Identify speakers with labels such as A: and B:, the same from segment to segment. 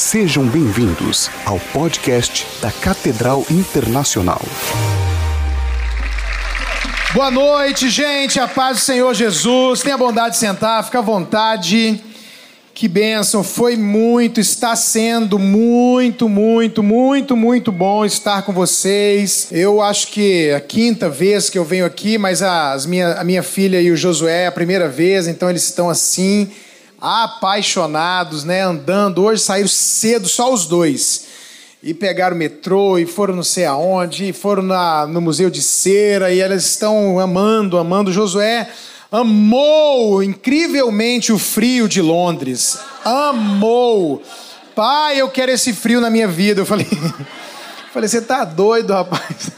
A: Sejam bem-vindos ao podcast da Catedral Internacional.
B: Boa noite, gente. A paz do Senhor Jesus. Tenha bondade de sentar, fica à vontade. Que bênção. Foi muito, está sendo muito, muito, muito, muito bom estar com vocês. Eu acho que é a quinta vez que eu venho aqui, mas as minha, a minha filha e o Josué é a primeira vez, então eles estão assim apaixonados, né? Andando. Hoje saíram cedo, só os dois. E pegaram o metrô e foram não sei aonde, e foram na, no Museu de Cera, e elas estão amando, amando. Josué amou incrivelmente o frio de Londres. Amou. Pai, eu quero esse frio na minha vida. Eu falei, falei você tá doido, rapaz?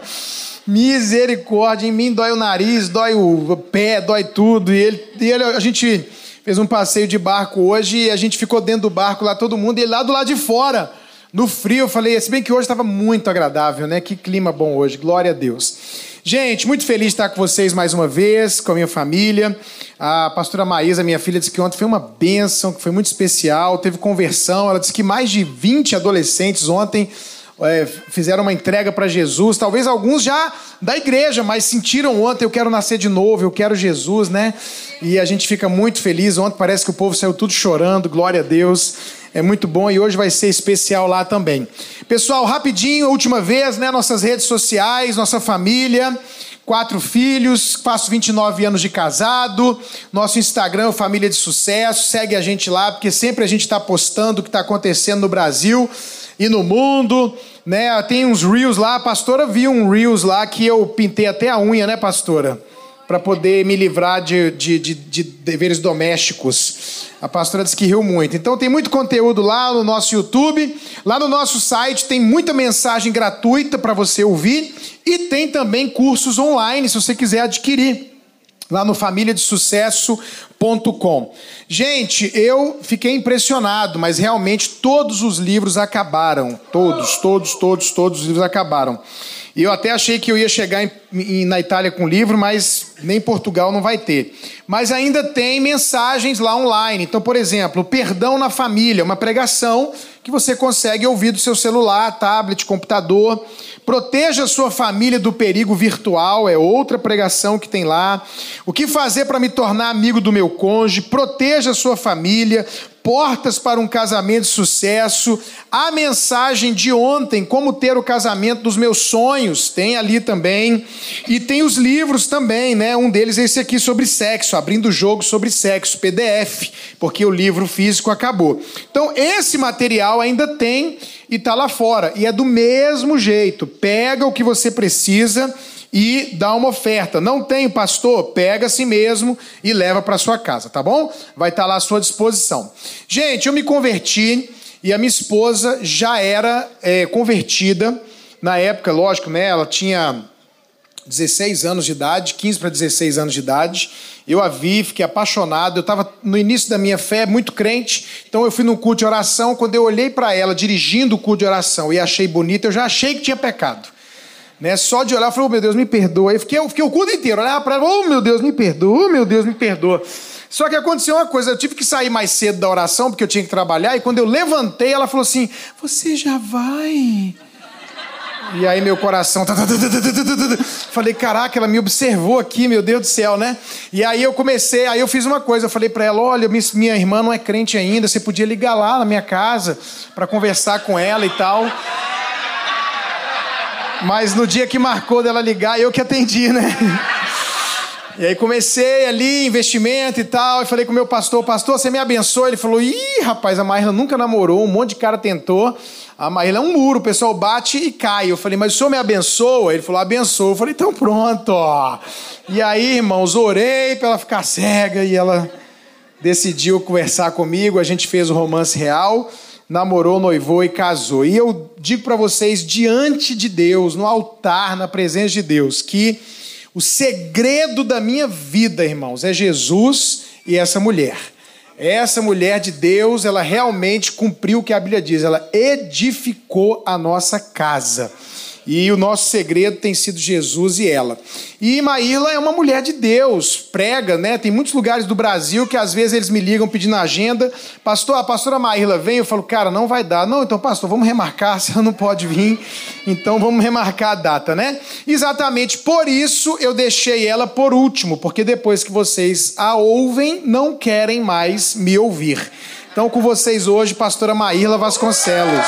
B: Misericórdia, em mim dói o nariz, dói o pé, dói tudo. E ele, e ele a gente fez um passeio de barco hoje e a gente ficou dentro do barco lá, todo mundo, e lá do lado de fora, no frio. Eu falei, se bem que hoje estava muito agradável, né? Que clima bom hoje, glória a Deus. Gente, muito feliz de estar com vocês mais uma vez, com a minha família. A pastora Maísa, minha filha, disse que ontem foi uma bênção, que foi muito especial, teve conversão. Ela disse que mais de 20 adolescentes ontem é, fizeram uma entrega para Jesus. Talvez alguns já da igreja, mas sentiram ontem: eu quero nascer de novo, eu quero Jesus, né? E a gente fica muito feliz. Ontem parece que o povo saiu tudo chorando, glória a Deus. É muito bom e hoje vai ser especial lá também. Pessoal, rapidinho, última vez, né? Nossas redes sociais, nossa família quatro filhos, faço 29 anos de casado. Nosso Instagram Família de Sucesso. Segue a gente lá, porque sempre a gente está postando o que está acontecendo no Brasil e no mundo. Né? Tem uns reels lá. A pastora viu um reels lá que eu pintei até a unha, né, pastora? Para poder me livrar de, de, de, de deveres domésticos. A pastora disse que riu muito. Então tem muito conteúdo lá no nosso YouTube. Lá no nosso site tem muita mensagem gratuita para você ouvir. E tem também cursos online, se você quiser adquirir lá no famíliadesucesso.com. Gente, eu fiquei impressionado, mas realmente todos os livros acabaram. Todos, todos, todos, todos os livros acabaram. E eu até achei que eu ia chegar em, em, na Itália com livro, mas nem Portugal não vai ter. Mas ainda tem mensagens lá online. Então, por exemplo, Perdão na Família, uma pregação que você consegue ouvir do seu celular, tablet, computador. Proteja sua família do perigo virtual, é outra pregação que tem lá. O que fazer para me tornar amigo do meu cônjuge? Proteja a sua família. Portas para um casamento de sucesso. A mensagem de ontem, como ter o casamento dos meus sonhos, tem ali também. E tem os livros também, né? Um deles é esse aqui sobre sexo, abrindo o jogo sobre sexo, PDF, porque o livro físico acabou. Então, esse material ainda tem e está lá fora. E é do mesmo jeito. Pega o que você precisa e dá uma oferta. Não tem, pastor? Pega a si mesmo e leva para sua casa, tá bom? Vai estar tá lá à sua disposição. Gente, eu me converti e a minha esposa já era é, convertida. Na época, lógico, né? Ela tinha 16 anos de idade, 15 para 16 anos de idade. Eu a vi, fiquei apaixonado. Eu estava no início da minha fé, muito crente. Então eu fui no culto de oração. Quando eu olhei para ela dirigindo o culto de oração e achei bonita, eu já achei que tinha pecado. Né? Só de olhar, eu falei, oh, meu Deus, me perdoa. Aí fiquei, eu fiquei o culto inteiro, olhava para ela, oh, meu Deus, me perdoa, oh, meu Deus, me perdoa. Só que aconteceu uma coisa, eu tive que sair mais cedo da oração, porque eu tinha que trabalhar, e quando eu levantei, ela falou assim: Você já vai? E aí meu coração. Falei, caraca, ela me observou aqui, meu Deus do céu, né? E aí eu comecei, aí eu fiz uma coisa, eu falei para ela: olha, minha irmã não é crente ainda, você podia ligar lá na minha casa para conversar com ela e tal. Mas no dia que marcou dela ligar, eu que atendi, né? E aí comecei ali, investimento e tal, e falei com o meu pastor, pastor, você me abençoa? Ele falou, ih, rapaz, a Maíra nunca namorou, um monte de cara tentou. A Maíra é um muro, o pessoal bate e cai. Eu falei, mas o senhor me abençoa? Ele falou, abençoa. Eu falei, então pronto, ó. E aí, irmãos, orei para ela ficar cega e ela decidiu conversar comigo, a gente fez o romance real namorou, noivou e casou. E eu digo para vocês, diante de Deus, no altar, na presença de Deus, que o segredo da minha vida, irmãos, é Jesus e essa mulher. Essa mulher de Deus, ela realmente cumpriu o que a Bíblia diz, ela edificou a nossa casa. E o nosso segredo tem sido Jesus e ela. E Maíla é uma mulher de Deus, prega, né? Tem muitos lugares do Brasil que às vezes eles me ligam pedindo agenda. Pastor, a pastora Maíla vem, eu falo, cara, não vai dar. Não, então, pastor, vamos remarcar, se ela não pode vir, então vamos remarcar a data, né? Exatamente por isso eu deixei ela por último, porque depois que vocês a ouvem, não querem mais me ouvir. Então, com vocês hoje, pastora Maíla Vasconcelos.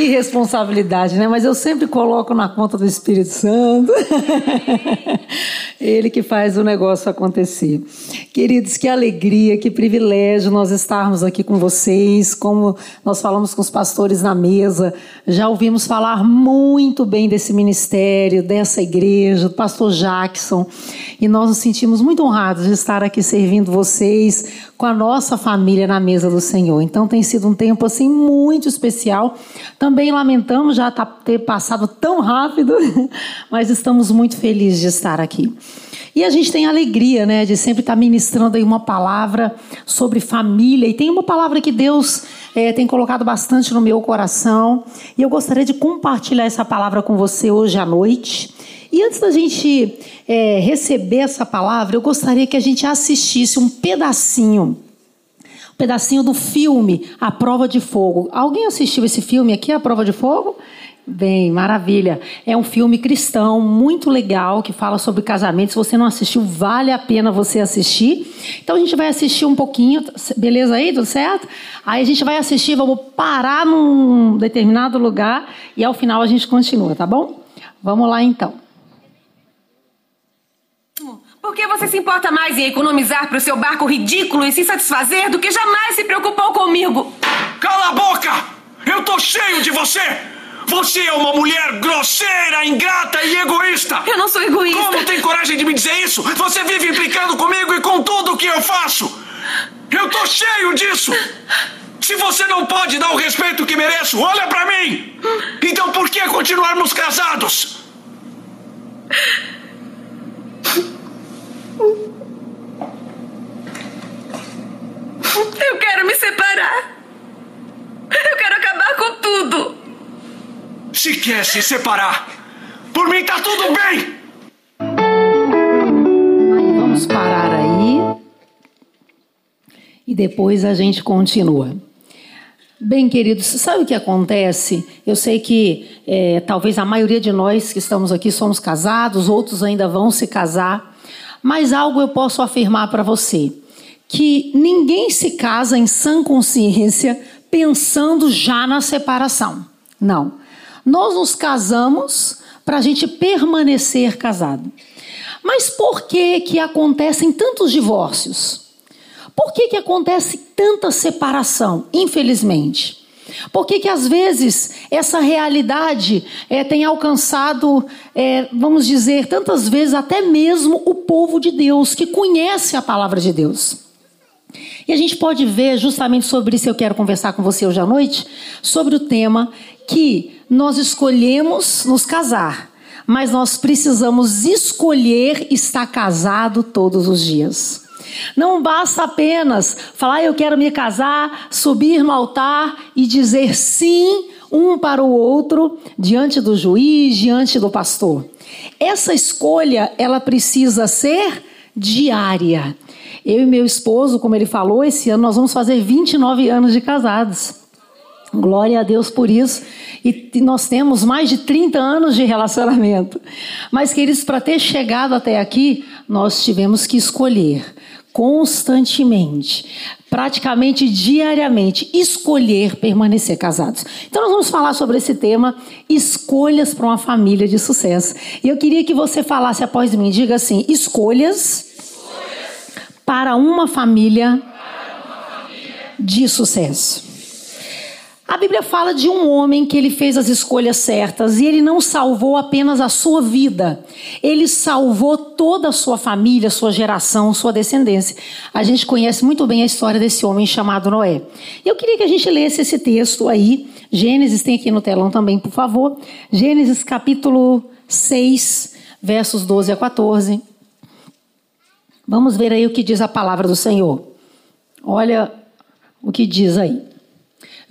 C: Que responsabilidade, né? Mas eu sempre coloco na conta do Espírito Santo. Ele que faz o negócio acontecer. Queridos, que alegria, que privilégio nós estarmos aqui com vocês. Como nós falamos com os pastores na mesa, já ouvimos falar muito bem desse ministério, dessa igreja, do pastor Jackson. E nós nos sentimos muito honrados de estar aqui servindo vocês com a nossa família na mesa do Senhor. Então tem sido um tempo assim muito especial. Também lamentamos já tá, ter passado tão rápido, mas estamos muito felizes de estar aqui. E a gente tem alegria, né, de sempre estar ministrando aí uma palavra sobre família. E tem uma palavra que Deus é, tem colocado bastante no meu coração. E eu gostaria de compartilhar essa palavra com você hoje à noite. E antes da gente é, receber essa palavra, eu gostaria que a gente assistisse um pedacinho, um pedacinho do filme A Prova de Fogo. Alguém assistiu esse filme aqui, A Prova de Fogo? Bem, maravilha. É um filme cristão muito legal que fala sobre casamento. Se você não assistiu, vale a pena você assistir. Então a gente vai assistir um pouquinho, beleza aí? Tudo certo? Aí a gente vai assistir, vamos parar num determinado lugar e ao final a gente continua, tá bom? Vamos lá então.
D: Por que você se importa mais em economizar para o seu barco ridículo e se satisfazer do que jamais se preocupou comigo?
E: Cala a boca! Eu tô cheio de você! Você é uma mulher grosseira, ingrata e egoísta!
D: Eu não sou egoísta!
E: Como tem coragem de me dizer isso? Você vive implicando comigo e com tudo o que eu faço! Eu tô cheio disso! Se você não pode dar o respeito que mereço, olha para mim! Então por que continuarmos casados?
D: Eu quero me separar. Eu quero acabar com tudo.
E: Se quer se separar, por mim tá tudo bem.
C: Aí vamos parar aí. E depois a gente continua. Bem, queridos, sabe o que acontece? Eu sei que é, talvez a maioria de nós que estamos aqui somos casados, outros ainda vão se casar, mas algo eu posso afirmar para você que ninguém se casa em sã consciência pensando já na separação. Não. Nós nos casamos para a gente permanecer casado. Mas por que que acontecem tantos divórcios? Por que que acontece tanta separação, infelizmente? Por que que às vezes essa realidade é, tem alcançado, é, vamos dizer, tantas vezes até mesmo o povo de Deus, que conhece a palavra de Deus? E a gente pode ver justamente sobre isso eu quero conversar com você hoje à noite, sobre o tema que nós escolhemos nos casar, mas nós precisamos escolher estar casado todos os dias. Não basta apenas falar eu quero me casar, subir no altar e dizer sim um para o outro diante do juiz, diante do pastor. Essa escolha, ela precisa ser diária. Eu e meu esposo, como ele falou, esse ano nós vamos fazer 29 anos de casados. Glória a Deus por isso. E nós temos mais de 30 anos de relacionamento. Mas, queridos, para ter chegado até aqui, nós tivemos que escolher constantemente, praticamente diariamente, escolher permanecer casados. Então, nós vamos falar sobre esse tema, escolhas para uma família de sucesso. E eu queria que você falasse após mim, diga assim: escolhas para uma família de sucesso. A Bíblia fala de um homem que ele fez as escolhas certas e ele não salvou apenas a sua vida, ele salvou toda a sua família, sua geração, sua descendência. A gente conhece muito bem a história desse homem chamado Noé. Eu queria que a gente lesse esse texto aí, Gênesis tem aqui no telão também, por favor. Gênesis capítulo 6, versos 12 a 14. Vamos ver aí o que diz a palavra do Senhor. Olha o que diz aí.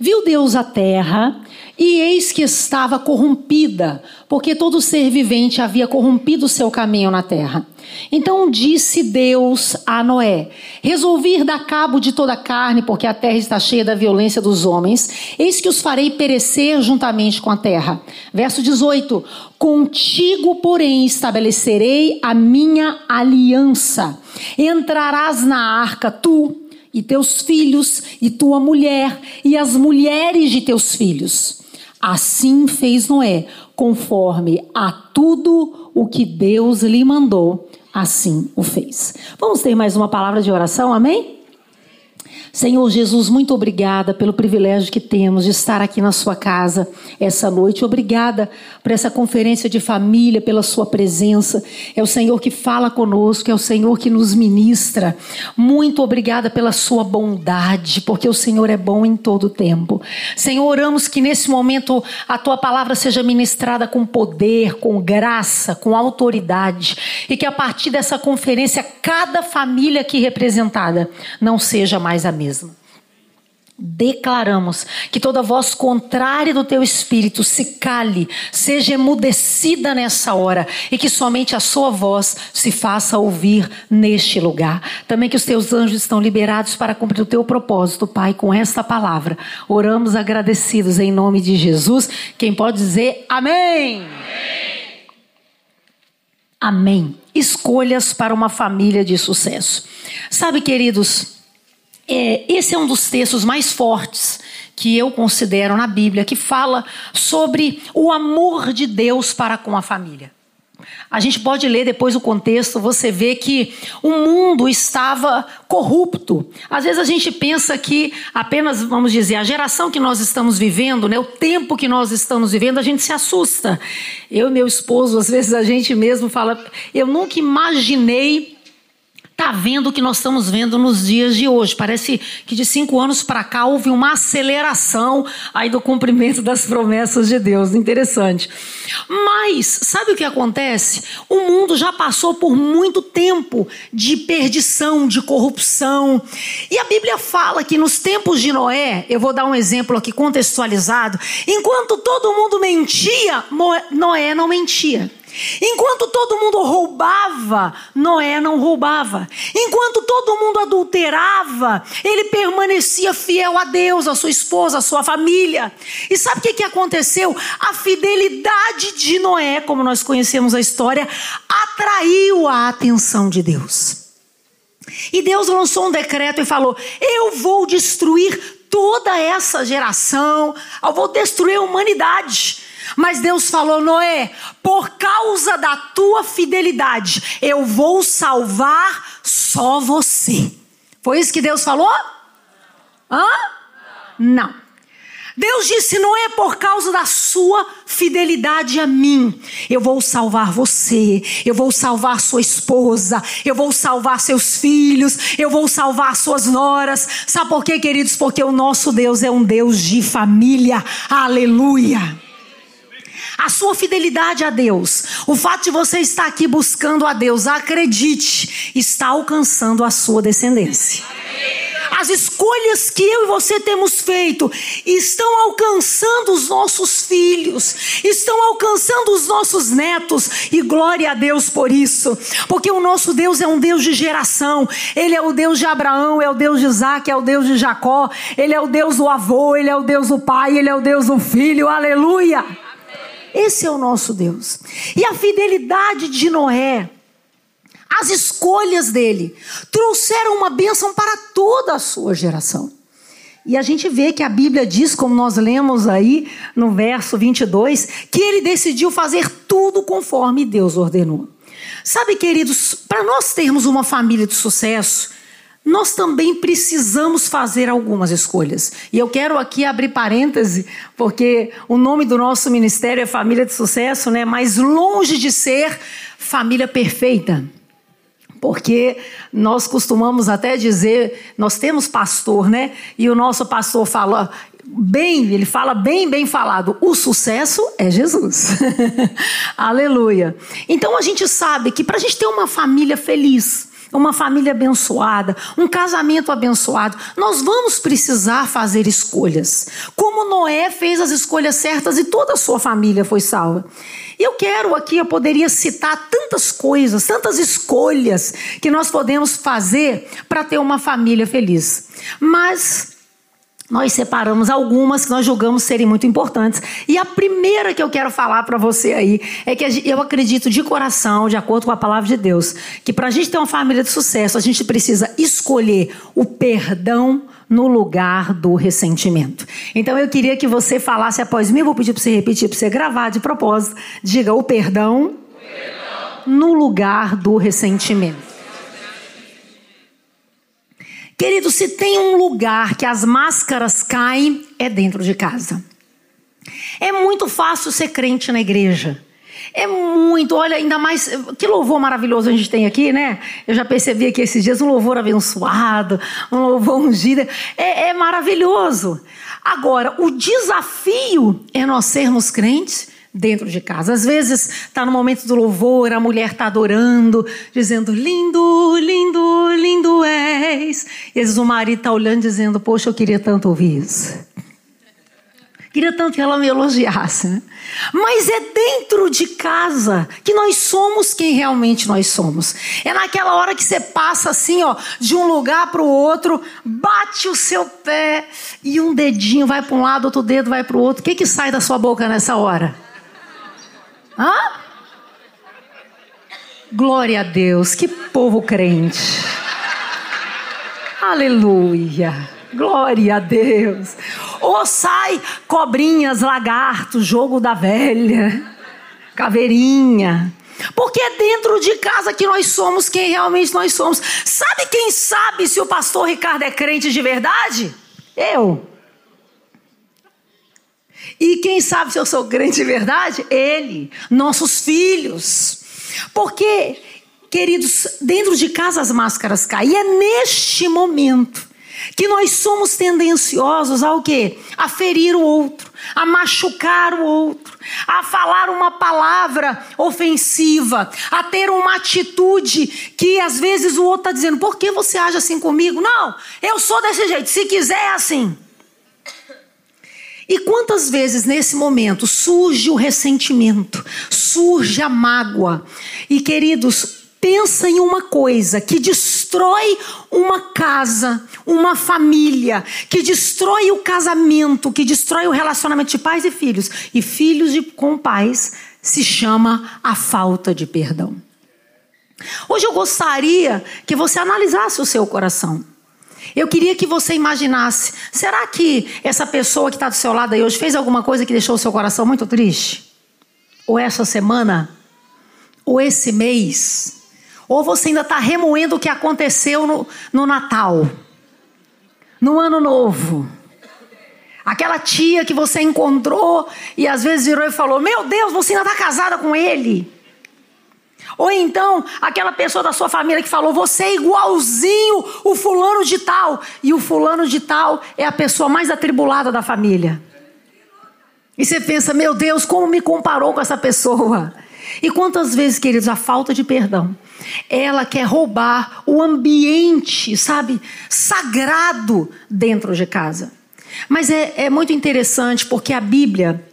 C: Viu Deus a terra, e eis que estava corrompida, porque todo ser vivente havia corrompido seu caminho na terra. Então disse Deus a Noé: Resolvi dar cabo de toda a carne, porque a terra está cheia da violência dos homens. Eis que os farei perecer juntamente com a terra. Verso 18: Contigo, porém, estabelecerei a minha aliança. Entrarás na arca, tu e teus filhos, e tua mulher, e as mulheres de teus filhos. Assim fez Noé, conforme a tudo o que Deus lhe mandou, assim o fez. Vamos ter mais uma palavra de oração, amém? Senhor Jesus, muito obrigada pelo privilégio que temos de estar aqui na sua casa essa noite. Obrigada por essa conferência de família, pela sua presença. É o Senhor que fala conosco, é o Senhor que nos ministra. Muito obrigada pela sua bondade, porque o Senhor é bom em todo o tempo. Senhor, oramos que nesse momento a tua palavra seja ministrada com poder, com graça, com autoridade e que a partir dessa conferência cada família aqui representada não seja mais a mesma. Declaramos que toda voz contrária do teu espírito se cale, seja emudecida nessa hora e que somente a sua voz se faça ouvir neste lugar. Também que os teus anjos estão liberados para cumprir o teu propósito, Pai, com esta palavra. Oramos agradecidos em nome de Jesus. Quem pode dizer amém? Amém. amém. Escolhas para uma família de sucesso. Sabe, queridos, é, esse é um dos textos mais fortes que eu considero na Bíblia, que fala sobre o amor de Deus para com a família. A gente pode ler depois o contexto, você vê que o mundo estava corrupto. Às vezes a gente pensa que apenas, vamos dizer, a geração que nós estamos vivendo, né, o tempo que nós estamos vivendo, a gente se assusta. Eu e meu esposo, às vezes a gente mesmo fala, eu nunca imaginei está vendo o que nós estamos vendo nos dias de hoje. Parece que de cinco anos para cá houve uma aceleração aí do cumprimento das promessas de Deus. Interessante. Mas, sabe o que acontece? O mundo já passou por muito tempo de perdição, de corrupção. E a Bíblia fala que nos tempos de Noé, eu vou dar um exemplo aqui contextualizado, enquanto todo mundo mentia, Noé não mentia. Enquanto todo mundo roubava, Noé não roubava. Enquanto todo mundo adulterava, ele permanecia fiel a Deus, a sua esposa, a sua família. E sabe o que, que aconteceu? A fidelidade de Noé, como nós conhecemos a história, atraiu a atenção de Deus. E Deus lançou um decreto e falou: Eu vou destruir toda essa geração, eu vou destruir a humanidade. Mas Deus falou: Noé, por causa da tua fidelidade, eu vou salvar só você. Foi isso que Deus falou? Hã? Não. Deus disse: não é por causa da sua fidelidade a mim. Eu vou salvar você, eu vou salvar sua esposa, eu vou salvar seus filhos, eu vou salvar suas noras. Sabe por quê, queridos? Porque o nosso Deus é um Deus de família. Aleluia a sua fidelidade a Deus, o fato de você estar aqui buscando a Deus, acredite, está alcançando a sua descendência. As escolhas que eu e você temos feito estão alcançando os nossos filhos, estão alcançando os nossos netos, e glória a Deus por isso, porque o nosso Deus é um Deus de geração, Ele é o Deus de Abraão, é o Deus de Isaac, é o Deus de Jacó, Ele é o Deus do avô, Ele é o Deus do pai, Ele é o Deus do filho, aleluia. Esse é o nosso Deus. E a fidelidade de Noé, as escolhas dele, trouxeram uma bênção para toda a sua geração. E a gente vê que a Bíblia diz, como nós lemos aí no verso 22, que ele decidiu fazer tudo conforme Deus ordenou. Sabe, queridos, para nós termos uma família de sucesso, nós também precisamos fazer algumas escolhas. E eu quero aqui abrir parêntese, porque o nome do nosso ministério é Família de Sucesso, né? Mas longe de ser família perfeita. Porque nós costumamos até dizer, nós temos pastor, né? E o nosso pastor fala bem, ele fala bem, bem falado, o sucesso é Jesus. Aleluia. Então a gente sabe que para a gente ter uma família feliz, uma família abençoada, um casamento abençoado, nós vamos precisar fazer escolhas. Como Noé fez as escolhas certas e toda a sua família foi salva. E eu quero aqui, eu poderia citar tantas coisas, tantas escolhas que nós podemos fazer para ter uma família feliz. Mas nós separamos algumas que nós julgamos serem muito importantes. E a primeira que eu quero falar para você aí é que eu acredito de coração, de acordo com a palavra de Deus, que para a gente ter uma família de sucesso, a gente precisa escolher o perdão no lugar do ressentimento. Então eu queria que você falasse após mim, eu vou pedir para você repetir, para você gravar de propósito. Diga o perdão, o perdão. no lugar do ressentimento. Querido, se tem um lugar que as máscaras caem, é dentro de casa. É muito fácil ser crente na igreja. É muito, olha, ainda mais. Que louvor maravilhoso a gente tem aqui, né? Eu já percebi aqui esses dias um louvor abençoado, um louvor ungido. É, é maravilhoso. Agora, o desafio é nós sermos crentes dentro de casa. Às vezes está no momento do louvor, a mulher está adorando, dizendo lindo, lindo, lindo és. E às vezes o marido está olhando dizendo, poxa, eu queria tanto ouvir isso. Queria tanto que ela me elogiasse. Né? Mas é dentro de casa que nós somos quem realmente nós somos. É naquela hora que você passa assim, ó, de um lugar para o outro, bate o seu pé e um dedinho vai para um lado, outro dedo vai para o outro. O que, que sai da sua boca nessa hora? Hã? Glória a Deus, que povo crente. Aleluia. Glória a Deus. Ou sai cobrinhas, lagartos, jogo da velha, caveirinha. Porque é dentro de casa que nós somos quem realmente nós somos. Sabe quem sabe se o pastor Ricardo é crente de verdade? Eu. E quem sabe se eu sou crente de verdade? Ele, nossos filhos. Porque, queridos, dentro de casa as máscaras caem. E é neste momento que nós somos tendenciosos ao quê? A ferir o outro, a machucar o outro, a falar uma palavra ofensiva, a ter uma atitude que às vezes o outro está dizendo: por que você age assim comigo? Não, eu sou desse jeito, se quiser é assim. E quantas vezes nesse momento surge o ressentimento, surge a mágoa. E queridos, pensa em uma coisa que destrói uma casa, uma família, que destrói o casamento, que destrói o relacionamento de pais e filhos, e filhos de, com pais, se chama a falta de perdão. Hoje eu gostaria que você analisasse o seu coração. Eu queria que você imaginasse: será que essa pessoa que está do seu lado aí hoje fez alguma coisa que deixou o seu coração muito triste? Ou essa semana? Ou esse mês? Ou você ainda está remoendo o que aconteceu no, no Natal? No Ano Novo? Aquela tia que você encontrou e às vezes virou e falou: Meu Deus, você ainda está casada com ele? Ou então, aquela pessoa da sua família que falou: você é igualzinho o fulano de tal. E o fulano de tal é a pessoa mais atribulada da família. E você pensa: meu Deus, como me comparou com essa pessoa? E quantas vezes, queridos, a falta de perdão, ela quer roubar o ambiente, sabe, sagrado dentro de casa. Mas é, é muito interessante porque a Bíblia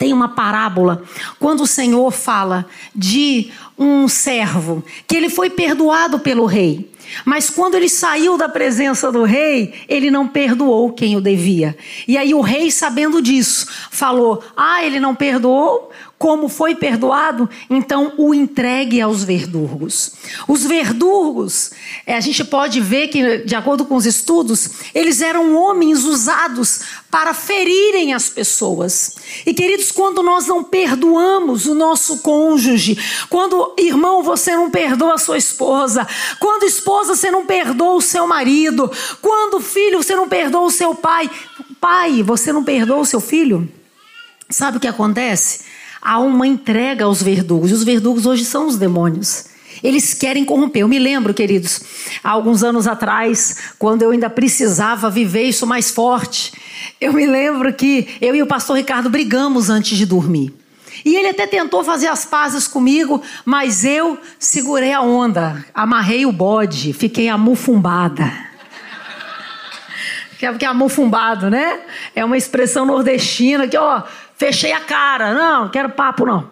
C: tem uma parábola quando o Senhor fala de um servo que ele foi perdoado pelo rei. Mas quando ele saiu da presença do rei, ele não perdoou quem o devia. E aí o rei, sabendo disso, falou: Ah, ele não perdoou? Como foi perdoado, então o entregue aos verdurgos. Os verdurgos, é, a gente pode ver que, de acordo com os estudos, eles eram homens usados para ferirem as pessoas. E queridos, quando nós não perdoamos o nosso cônjuge, quando, irmão, você não perdoa a sua esposa, quando esposa você não perdoa o seu marido, quando filho você não perdoa o seu pai, pai, você não perdoa o seu filho? Sabe o que acontece? Há uma entrega aos verdugos. E os verdugos hoje são os demônios. Eles querem corromper. Eu me lembro, queridos, há alguns anos atrás, quando eu ainda precisava viver isso mais forte, eu me lembro que eu e o pastor Ricardo brigamos antes de dormir. E ele até tentou fazer as pazes comigo, mas eu segurei a onda, amarrei o bode, fiquei amufumbada. Que é amufumbado, né? É uma expressão nordestina que, ó, fechei a cara. Não, não quero papo, não.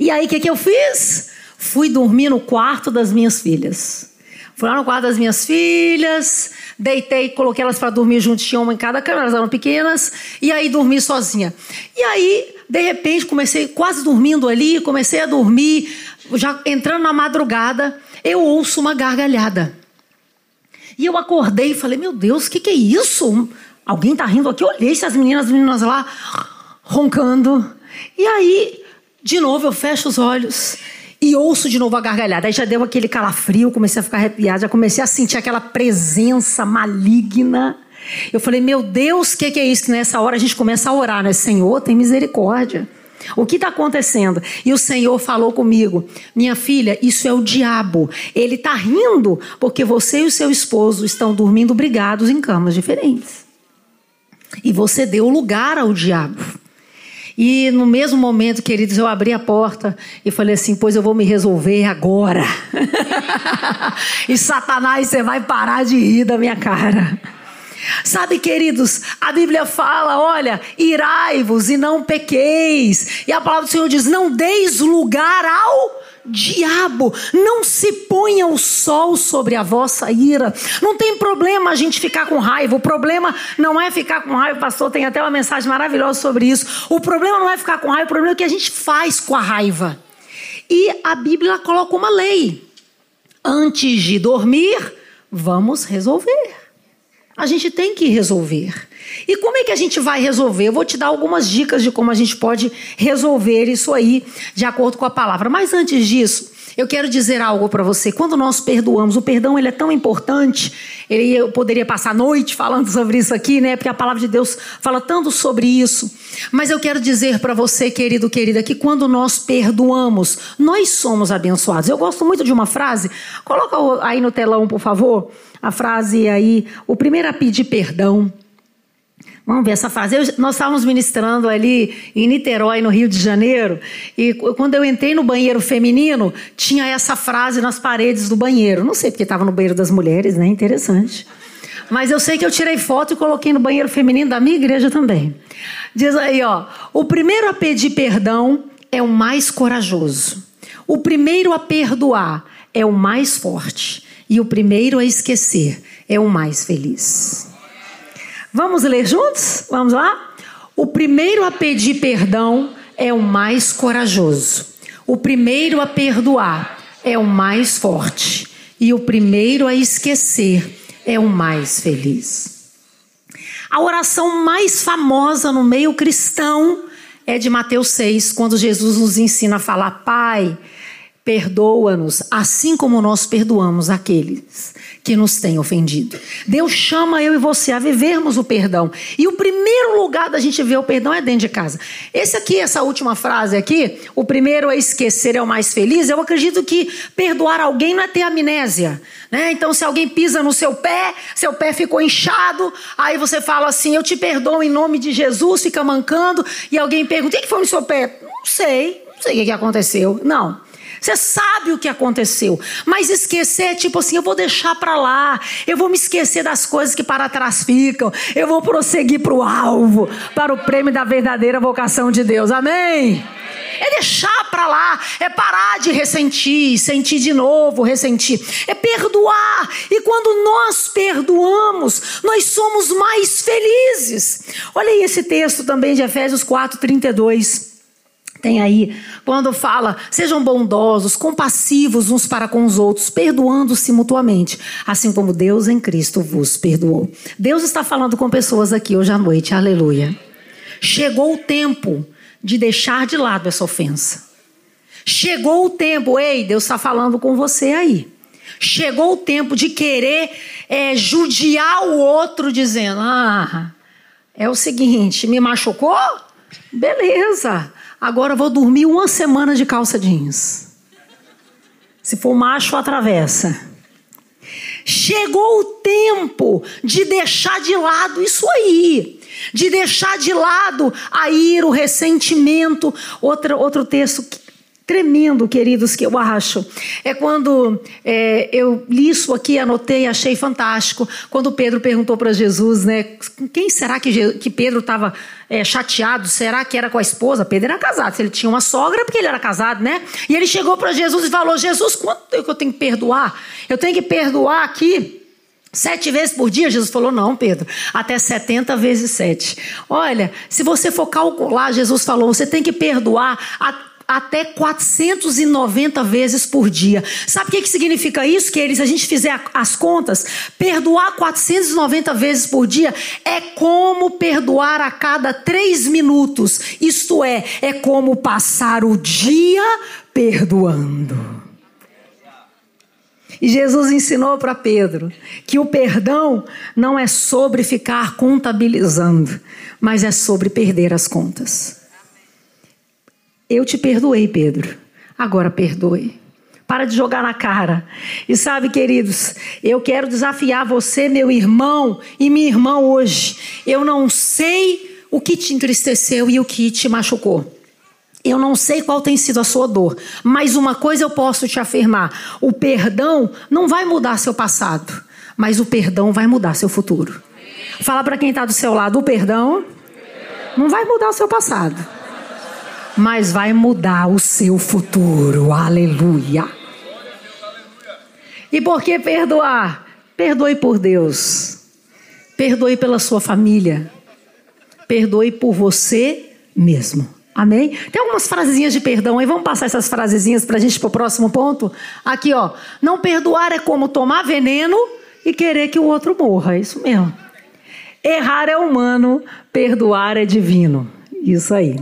C: E aí, o que, que eu fiz? Fui dormir no quarto das minhas filhas. Fui lá no quarto das minhas filhas, deitei, coloquei elas para dormir junto, tinha uma em cada cama, elas eram pequenas, e aí dormi sozinha. E aí, de repente, comecei quase dormindo ali, comecei a dormir, já entrando na madrugada, eu ouço uma gargalhada. E eu acordei e falei: Meu Deus, o que, que é isso? Alguém tá rindo aqui? Eu olhei se as meninas, as meninas lá roncando. E aí, de novo, eu fecho os olhos e ouço de novo a gargalhada. Aí já deu aquele calafrio, comecei a ficar arrepiada, já comecei a sentir aquela presença maligna. Eu falei, meu Deus, o que, que, é isso? Que nessa hora a gente começa a orar, né? Senhor, tem misericórdia. O que está acontecendo? E o Senhor falou comigo: Minha filha, isso é o diabo. Ele está rindo porque você e o seu esposo estão dormindo brigados em camas diferentes. E você deu lugar ao diabo. E no mesmo momento, queridos, eu abri a porta e falei assim: Pois eu vou me resolver agora. e Satanás, você vai parar de rir da minha cara. Sabe, queridos, a Bíblia fala: olha, irai-vos e não pequeis. E a palavra do Senhor diz: não deis lugar ao diabo, não se ponha o sol sobre a vossa ira. Não tem problema a gente ficar com raiva. O problema não é ficar com raiva. Pastor tem até uma mensagem maravilhosa sobre isso. O problema não é ficar com raiva, o problema é o que a gente faz com a raiva. E a Bíblia coloca uma lei: antes de dormir, vamos resolver a gente tem que resolver. E como é que a gente vai resolver? Eu vou te dar algumas dicas de como a gente pode resolver isso aí, de acordo com a palavra. Mas antes disso, eu quero dizer algo para você. Quando nós perdoamos, o perdão ele é tão importante. Eu poderia passar a noite falando sobre isso aqui, né? Porque a palavra de Deus fala tanto sobre isso. Mas eu quero dizer para você, querido, querida, que quando nós perdoamos, nós somos abençoados. Eu gosto muito de uma frase. Coloca aí no telão, por favor a frase aí, o primeiro a pedir perdão. Vamos ver essa frase. Eu, nós estávamos ministrando ali em Niterói, no Rio de Janeiro, e quando eu entrei no banheiro feminino, tinha essa frase nas paredes do banheiro. Não sei porque estava no banheiro das mulheres, né? Interessante. Mas eu sei que eu tirei foto e coloquei no banheiro feminino da minha igreja também. Diz aí, ó: o primeiro a pedir perdão é o mais corajoso. O primeiro a perdoar é o mais forte. E o primeiro a esquecer é o mais feliz. Vamos ler juntos? Vamos lá? O primeiro a pedir perdão é o mais corajoso. O primeiro a perdoar é o mais forte. E o primeiro a esquecer é o mais feliz. A oração mais famosa no meio cristão é de Mateus 6, quando Jesus nos ensina a falar: Pai, Perdoa-nos, assim como nós perdoamos aqueles que nos têm ofendido. Deus chama eu e você a vivermos o perdão. E o primeiro lugar da gente ver o perdão é dentro de casa. Esse aqui, essa última frase aqui, o primeiro a esquecer é o mais feliz. Eu acredito que perdoar alguém não é ter amnésia. Né? Então, se alguém pisa no seu pé, seu pé ficou inchado, aí você fala assim: Eu te perdoo em nome de Jesus, fica mancando, e alguém pergunta: O que foi no seu pé? Não sei, não sei o que aconteceu. Não. Você sabe o que aconteceu. Mas esquecer é tipo assim: eu vou deixar para lá. Eu vou me esquecer das coisas que para trás ficam. Eu vou prosseguir para o alvo, para o prêmio da verdadeira vocação de Deus. Amém? É deixar para lá, é parar de ressentir, sentir de novo, ressentir. É perdoar. E quando nós perdoamos, nós somos mais felizes. Olha aí esse texto também de Efésios 4, 32. Tem aí, quando fala, sejam bondosos, compassivos uns para com os outros, perdoando-se mutuamente, assim como Deus em Cristo vos perdoou. Deus está falando com pessoas aqui hoje à noite, aleluia. Chegou o tempo de deixar de lado essa ofensa. Chegou o tempo, ei, Deus está falando com você aí. Chegou o tempo de querer é, judiar o outro, dizendo: ah, é o seguinte, me machucou? Beleza. Agora vou dormir uma semana de calça jeans. Se for macho, atravessa. chegou o tempo de deixar de lado isso aí. De deixar de lado a ira, o ressentimento. Outro, outro texto tremendo, queridos, que eu acho. É quando é, eu li isso aqui, anotei, achei fantástico. Quando Pedro perguntou para Jesus, né? Quem será que, que Pedro estava é, chateado? Será que era com a esposa? Pedro era casado. Se ele tinha uma sogra, porque ele era casado, né? E ele chegou para Jesus e falou: Jesus, quanto que eu tenho que perdoar? Eu tenho que perdoar aqui. Sete vezes por dia? Jesus falou, não, Pedro, até 70 vezes sete. Olha, se você for calcular, Jesus falou, você tem que perdoar a até 490 vezes por dia. Sabe o que, que significa isso, que Se a gente fizer as contas, perdoar 490 vezes por dia é como perdoar a cada três minutos. Isto é, é como passar o dia perdoando. E Jesus ensinou para Pedro que o perdão não é sobre ficar contabilizando, mas é sobre perder as contas. Eu te perdoei, Pedro. Agora perdoe. Para de jogar na cara. E sabe, queridos, eu quero desafiar você, meu irmão e minha irmã hoje. Eu não sei o que te entristeceu e o que te machucou. Eu não sei qual tem sido a sua dor, mas uma coisa eu posso te afirmar: o perdão não vai mudar seu passado, mas o perdão vai mudar seu futuro. Fala para quem está do seu lado: o perdão não vai mudar o seu passado, mas vai mudar o seu futuro. Aleluia. E por que perdoar? Perdoe por Deus. Perdoe pela sua família. Perdoe por você mesmo. Amém? Tem algumas frasezinhas de perdão aí. Vamos passar essas frasezinhas para a gente para o próximo ponto? Aqui, ó. Não perdoar é como tomar veneno e querer que o outro morra. É isso mesmo. Errar é humano, perdoar é divino. Isso aí.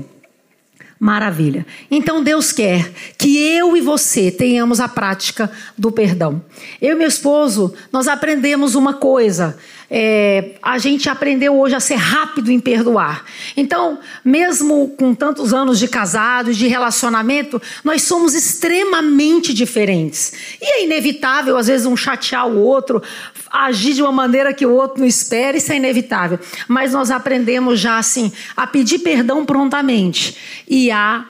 C: Maravilha. Então Deus quer que eu e você tenhamos a prática do perdão. Eu e meu esposo, nós aprendemos uma coisa. É, a gente aprendeu hoje a ser rápido em perdoar. Então, mesmo com tantos anos de casado, de relacionamento, nós somos extremamente diferentes. E é inevitável, às vezes, um chatear o outro, agir de uma maneira que o outro não espera, isso é inevitável. Mas nós aprendemos já assim a pedir perdão prontamente e a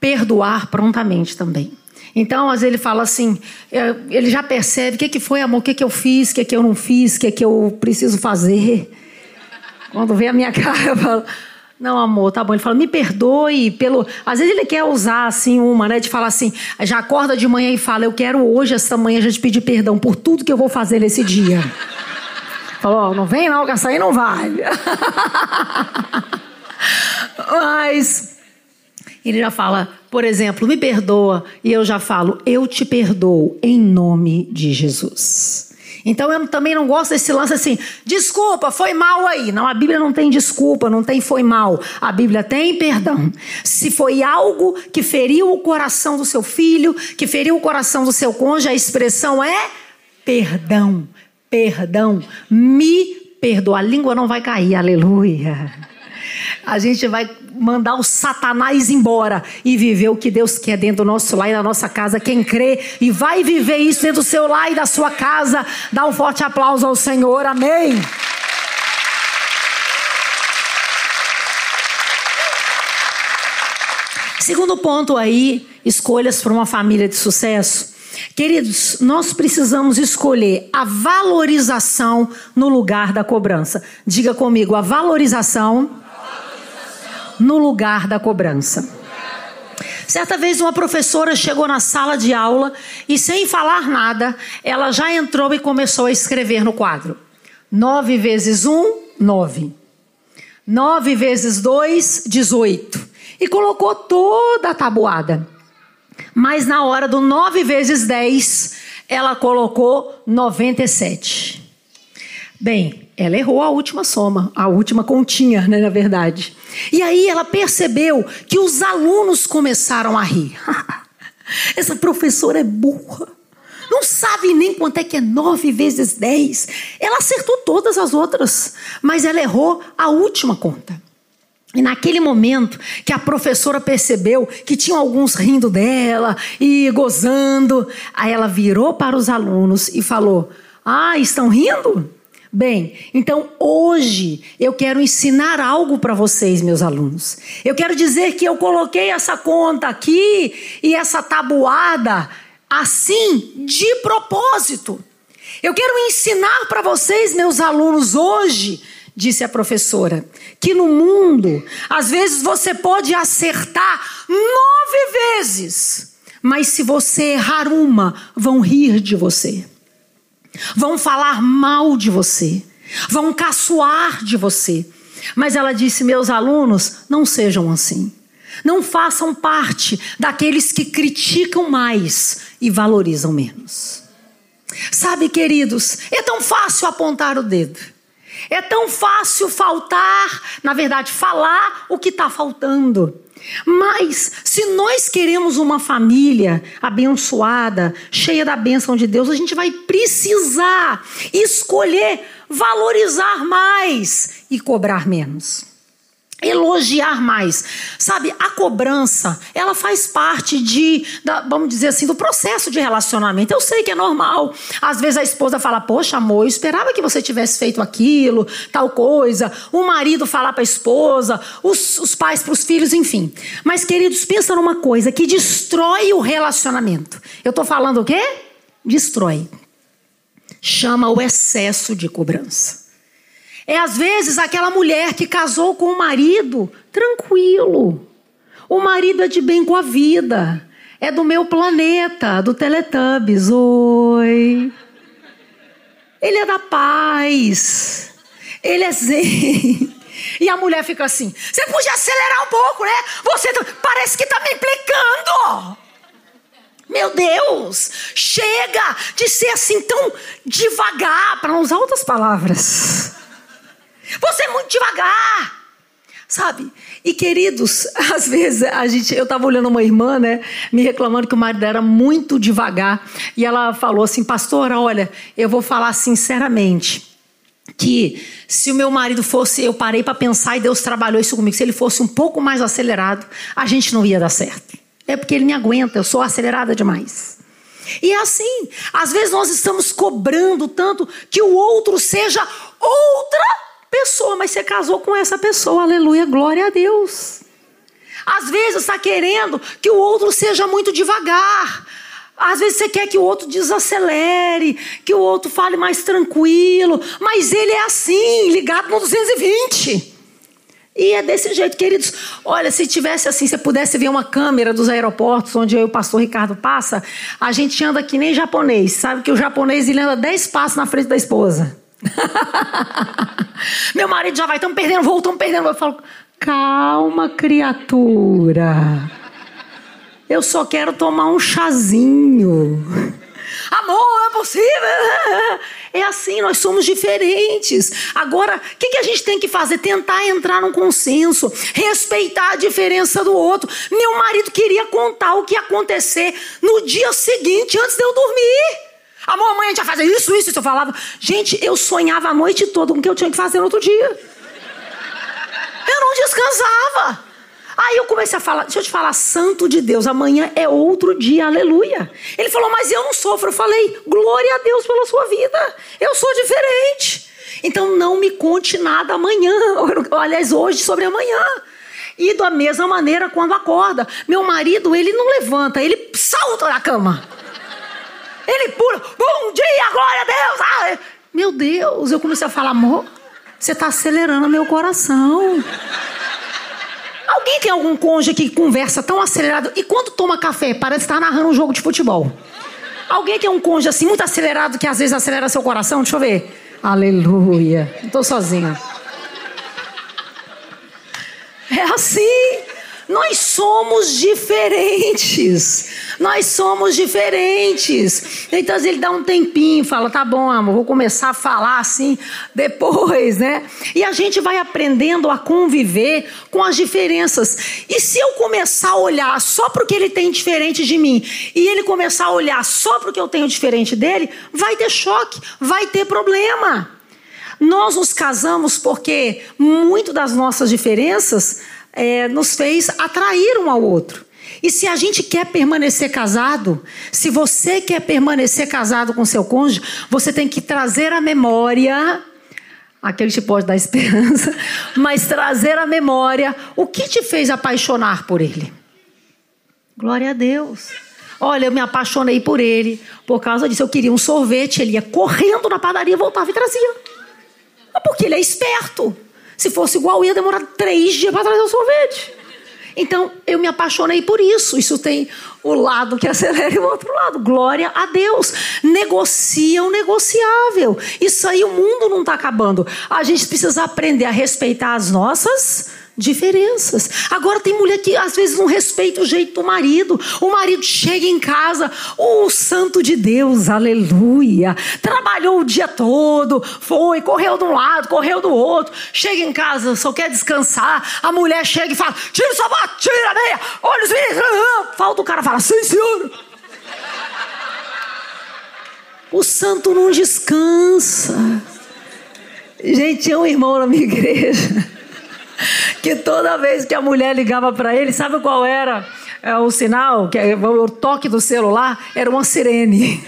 C: perdoar prontamente também. Então, às vezes ele fala assim, é, ele já percebe o que, que foi, amor, o que, que eu fiz, o que, que eu não fiz, o que, que eu preciso fazer. Quando vê a minha cara, eu falo, não, amor, tá bom. Ele fala, me perdoe pelo. Às vezes ele quer usar assim uma, né? De falar assim, já acorda de manhã e fala, eu quero hoje, esta manhã, já te pedir perdão por tudo que eu vou fazer nesse dia. Falou, oh, não vem não, que essa aí não vale. Mas ele já fala, por exemplo, me perdoa, e eu já falo, eu te perdoo em nome de Jesus. Então eu também não gosto desse lance assim, desculpa, foi mal aí. Não, a Bíblia não tem desculpa, não tem foi mal. A Bíblia tem perdão. Se foi algo que feriu o coração do seu filho, que feriu o coração do seu cônjuge, a expressão é perdão. Perdão. Me perdoa. A língua não vai cair, aleluia. A gente vai mandar o Satanás embora e viver o que Deus quer dentro do nosso lar e da nossa casa. Quem crê e vai viver isso dentro do seu lar e da sua casa, dá um forte aplauso ao Senhor. Amém. Segundo ponto aí, escolhas para uma família de sucesso. Queridos, nós precisamos escolher a valorização no lugar da cobrança. Diga comigo, a valorização no lugar da cobrança. Certa vez uma professora chegou na sala de aula e, sem falar nada, ela já entrou e começou a escrever no quadro. Nove vezes um, nove. Nove vezes dois, dezoito. E colocou toda a tabuada. Mas na hora do nove vezes dez, ela colocou noventa e sete. Bem, ela errou a última soma, a última continha, né, na verdade. E aí ela percebeu que os alunos começaram a rir. Essa professora é burra. Não sabe nem quanto é que é nove vezes dez. Ela acertou todas as outras, mas ela errou a última conta. E naquele momento que a professora percebeu que tinham alguns rindo dela e gozando, aí ela virou para os alunos e falou: Ah, estão rindo? Bem, então hoje eu quero ensinar algo para vocês, meus alunos. Eu quero dizer que eu coloquei essa conta aqui e essa tabuada assim de propósito. Eu quero ensinar para vocês, meus alunos, hoje, disse a professora, que no mundo, às vezes você pode acertar nove vezes, mas se você errar uma, vão rir de você vão falar mal de você, vão caçoar de você. Mas ela disse: meus alunos, não sejam assim. Não façam parte daqueles que criticam mais e valorizam menos. Sabe, queridos, é tão fácil apontar o dedo. É tão fácil faltar, na verdade, falar o que está faltando. Mas, se nós queremos uma família abençoada, cheia da bênção de Deus, a gente vai precisar escolher valorizar mais e cobrar menos elogiar mais. Sabe, a cobrança, ela faz parte de, da, vamos dizer assim, do processo de relacionamento. Eu sei que é normal. Às vezes a esposa fala: "Poxa, amor, eu esperava que você tivesse feito aquilo, tal coisa". O marido fala para a esposa, os, os pais para os filhos, enfim. Mas queridos, pensa numa coisa que destrói o relacionamento. Eu estou falando o quê? Destrói. Chama o excesso de cobrança. É às vezes aquela mulher que casou com o marido tranquilo. O marido é de bem com a vida. É do meu planeta, do Teletubbies. Oi. Ele é da paz. Ele é zen. E a mulher fica assim: você podia acelerar um pouco, né? Você tá, parece que está me implicando. Meu Deus, chega de ser assim tão devagar, para não usar outras palavras. Você é muito devagar. Sabe? E queridos, às vezes a gente, eu estava olhando uma irmã, né, me reclamando que o marido era muito devagar, e ela falou assim: "Pastora, olha, eu vou falar sinceramente, que se o meu marido fosse, eu parei para pensar e Deus trabalhou isso comigo, se ele fosse um pouco mais acelerado, a gente não ia dar certo. É porque ele me aguenta, eu sou acelerada demais. E é assim, às vezes nós estamos cobrando tanto que o outro seja outra pessoa, mas você casou com essa pessoa, aleluia, glória a Deus. Às vezes está querendo que o outro seja muito devagar. Às vezes você quer que o outro desacelere, que o outro fale mais tranquilo, mas ele é assim, ligado no 220. E é desse jeito, queridos. Olha, se tivesse assim, se pudesse ver uma câmera dos aeroportos onde eu e o pastor Ricardo passa, a gente anda que nem japonês. Sabe que o japonês ele anda 10 passos na frente da esposa. Meu marido já vai, estão perdendo estão perdendo. Eu falo, calma, criatura. Eu só quero tomar um chazinho. Amor, é possível? É assim, nós somos diferentes. Agora, o que, que, a gente tem que fazer? Tentar entrar num consenso, respeitar a diferença do outro. Meu marido queria contar o que ia acontecer no dia seguinte, antes de eu dormir. Amor, amanhã a gente vai fazer isso, isso, isso. Eu falava, gente, eu sonhava a noite toda com o que eu tinha que fazer no outro dia. Eu não descansava. Aí eu comecei a falar, deixa eu te falar, santo de Deus, amanhã é outro dia, aleluia. Ele falou, mas eu não sofro. Eu falei, glória a Deus pela sua vida. Eu sou diferente. Então não me conte nada amanhã, aliás, hoje sobre amanhã. E da mesma maneira quando acorda. Meu marido, ele não levanta, ele salta da cama. Ele pula, bom dia, glória a Deus. Ah, meu Deus, eu comecei a falar, amor, você está acelerando meu coração. Alguém tem algum cônjuge que conversa tão acelerado e quando toma café parece estar narrando um jogo de futebol? Alguém tem um cônjuge assim muito acelerado que às vezes acelera seu coração? Deixa eu ver. Aleluia. Não estou sozinha. É assim. Nós somos diferentes. Nós somos diferentes. Então ele dá um tempinho, fala: tá bom, amor, vou começar a falar assim depois, né? E a gente vai aprendendo a conviver com as diferenças. E se eu começar a olhar só porque ele tem diferente de mim e ele começar a olhar só porque eu tenho diferente dele, vai ter choque, vai ter problema. Nós nos casamos porque muito das nossas diferenças é, nos fez atrair um ao outro. E se a gente quer permanecer casado, se você quer permanecer casado com seu cônjuge, você tem que trazer a memória, aquele te pode dar esperança, mas trazer a memória o que te fez apaixonar por ele. Glória a Deus. Olha, eu me apaixonei por ele por causa disso. Eu queria um sorvete, ele ia correndo na padaria, voltava e trazia. Porque ele é esperto. Se fosse igual, ia demorar três dias para trazer o sorvete. Então, eu me apaixonei por isso. Isso tem o lado que acelera e o outro lado. Glória a Deus. Negocia o negociável. Isso aí o mundo não está acabando. A gente precisa aprender a respeitar as nossas diferenças. Agora tem mulher que às vezes não respeita o jeito do marido. O marido chega em casa, o oh, santo de Deus, aleluia. Trabalhou o dia todo, foi, correu de um lado, correu do outro. Chega em casa, só quer descansar. A mulher chega e fala: tira o sapato, tira a meia, olha os meninos. Falta o cara fala: sim, senhor. O santo não descansa. Gente, tinha um irmão na minha igreja que toda vez que a mulher ligava para ele, sabe qual era é, o sinal? Que é, o toque do celular era uma sirene.